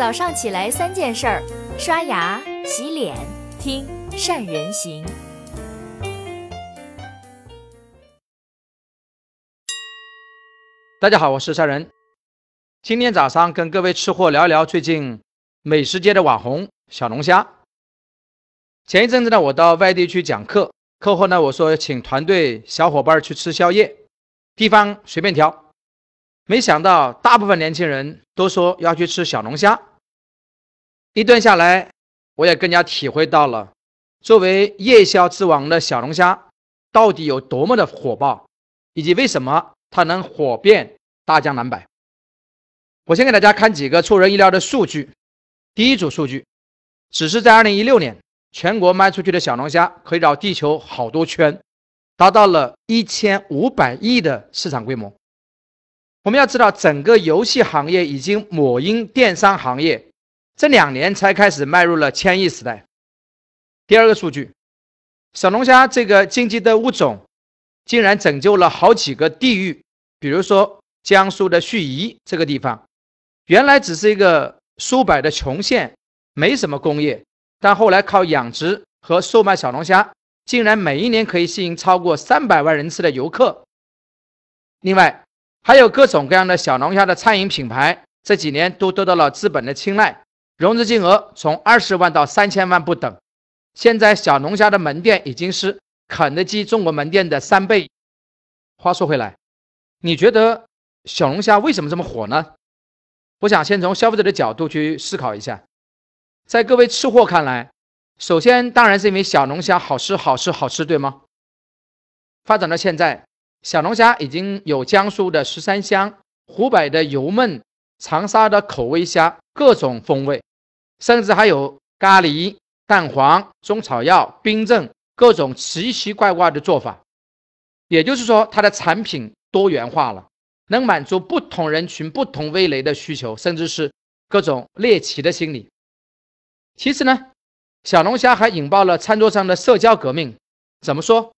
早上起来三件事儿：刷牙、洗脸、听善人行。大家好，我是善人。今天早上跟各位吃货聊一聊最近美食界的网红小龙虾。前一阵子呢，我到外地去讲课，课后呢，我说请团队小伙伴去吃宵夜，地方随便挑。没想到大部分年轻人都说要去吃小龙虾。一顿下来，我也更加体会到了作为夜宵之王的小龙虾到底有多么的火爆，以及为什么。它能火遍大江南北。我先给大家看几个出人意料的数据。第一组数据，只是在2016年，全国卖出去的小龙虾可以绕地球好多圈，达到了一千五百亿的市场规模。我们要知道，整个游戏行业以及某音电商行业这两年才开始迈入了千亿时代。第二个数据，小龙虾这个经济的物种。竟然拯救了好几个地域，比如说江苏的盱眙这个地方，原来只是一个苏北的穷县，没什么工业，但后来靠养殖和售卖小龙虾，竟然每一年可以吸引超过三百万人次的游客。另外，还有各种各样的小龙虾的餐饮品牌，这几年都得到了资本的青睐，融资金额从二十万到三千万不等。现在小龙虾的门店已经是。肯德基中国门店的三倍。话说回来，你觉得小龙虾为什么这么火呢？我想先从消费者的角度去思考一下。在各位吃货看来，首先当然是因为小龙虾好吃、好吃、好吃，对吗？发展到现在，小龙虾已经有江苏的十三香、湖北的油焖、长沙的口味虾，各种风味，甚至还有咖喱、蛋黄、中草药、冰镇。各种奇奇怪怪的做法，也就是说，它的产品多元化了，能满足不同人群、不同味蕾的需求，甚至是各种猎奇的心理。其次呢，小龙虾还引爆了餐桌上的社交革命。怎么说？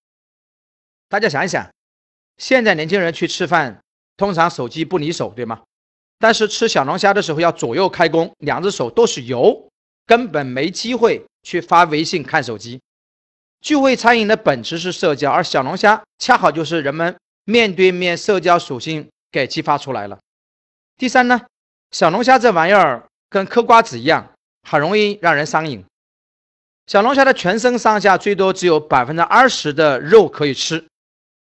大家想一想，现在年轻人去吃饭，通常手机不离手，对吗？但是吃小龙虾的时候要左右开弓，两只手都是油，根本没机会去发微信、看手机。聚会餐饮的本质是社交，而小龙虾恰好就是人们面对面社交属性给激发出来了。第三呢，小龙虾这玩意儿跟嗑瓜子一样，很容易让人上瘾。小龙虾的全身上下最多只有百分之二十的肉可以吃，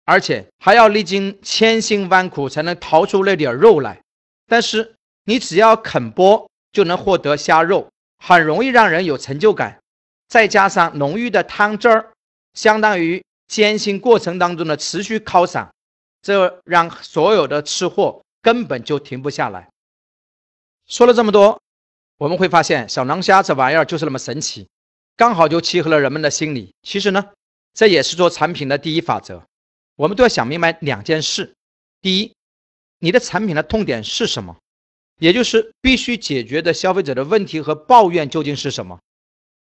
而且还要历经千辛万苦才能淘出那点肉来。但是你只要肯剥，就能获得虾肉，很容易让人有成就感。再加上浓郁的汤汁儿，相当于艰辛过程当中的持续犒赏，这让所有的吃货根本就停不下来。说了这么多，我们会发现小龙虾这玩意儿就是那么神奇，刚好就契合了人们的心理。其实呢，这也是做产品的第一法则，我们都要想明白两件事：第一，你的产品的痛点是什么，也就是必须解决的消费者的问题和抱怨究竟是什么；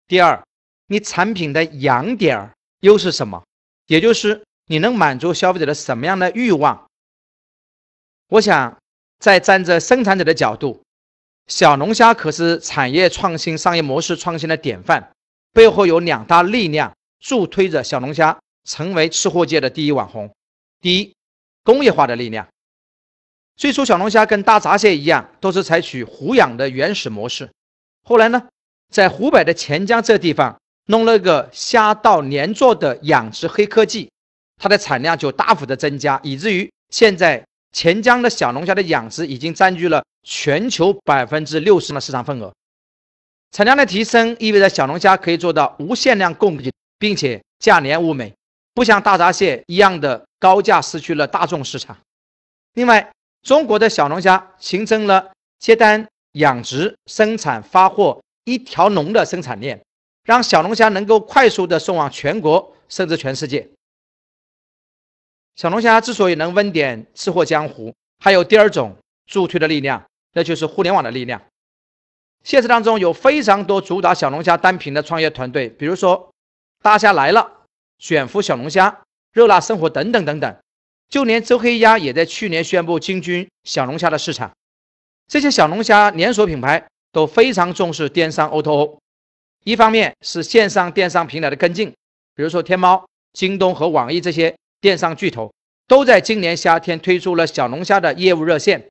第二。你产品的痒点儿又是什么？也就是你能满足消费者的什么样的欲望？我想，在站在生产者的角度，小龙虾可是产业创新、商业模式创新的典范，背后有两大力量助推着小龙虾成为吃货界的第一网红。第一，工业化的力量。最初，小龙虾跟大闸蟹一样，都是采取湖养的原始模式。后来呢，在湖北的潜江这地方。弄了个虾稻连坐的养殖黑科技，它的产量就大幅的增加，以至于现在钱江的小龙虾的养殖已经占据了全球百分之六十的市场份额。产量的提升意味着小龙虾可以做到无限量供给，并且价廉物美，不像大闸蟹一样的高价失去了大众市场。另外，中国的小龙虾形成了接单、养殖、生产、发货一条龙的生产链。让小龙虾能够快速的送往全国，甚至全世界。小龙虾之所以能温点吃货江湖，还有第二种助推的力量，那就是互联网的力量。现实当中有非常多主打小龙虾单品的创业团队，比如说大虾来了、卷福小龙虾、热辣生活等等等等。就连周黑鸭也在去年宣布进军小龙虾的市场。这些小龙虾连锁品牌都非常重视电商 O2O。一方面是线上电商平台的跟进，比如说天猫、京东和网易这些电商巨头，都在今年夏天推出了小龙虾的业务热线。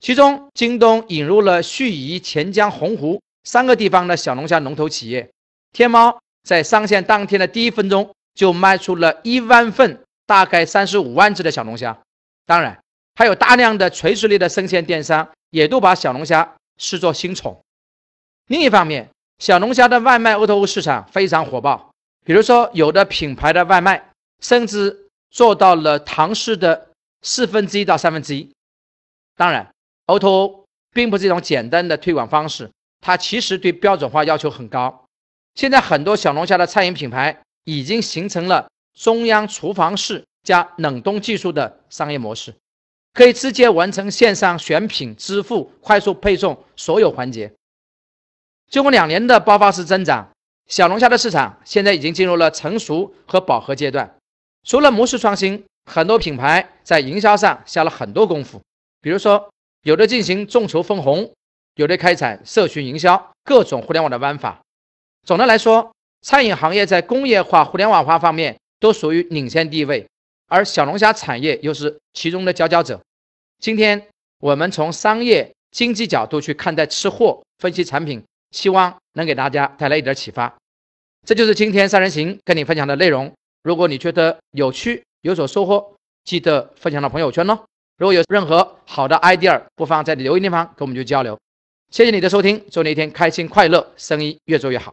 其中，京东引入了盱眙、钱江、洪湖三个地方的小龙虾龙头企业。天猫在上线当天的第一分钟就卖出了一万份，大概三十五万只的小龙虾。当然，还有大量的垂直类的生鲜电商也都把小龙虾视作新宠。另一方面，小龙虾的外卖 O2O 市场非常火爆，比如说有的品牌的外卖甚至做到了堂食的四分之一到三分之一。当然，O2O 并不是一种简单的推广方式，它其实对标准化要求很高。现在很多小龙虾的餐饮品牌已经形成了中央厨房式加冷冻技术的商业模式，可以直接完成线上选品、支付、快速配送所有环节。经过两年的爆发式增长，小龙虾的市场现在已经进入了成熟和饱和阶段。除了模式创新，很多品牌在营销上下了很多功夫。比如说，有的进行众筹分红，有的开展社群营销，各种互联网的玩法。总的来说，餐饮行业在工业化、互联网化方面都属于领先地位，而小龙虾产业又是其中的佼佼者。今天我们从商业经济角度去看待吃货，分析产品。希望能给大家带来一点启发，这就是今天三人行跟你分享的内容。如果你觉得有趣、有所收获，记得分享到朋友圈哦。如果有任何好的 idea，不妨在留言地方跟我们去交流。谢谢你的收听，祝你一天开心快乐，生意越做越好。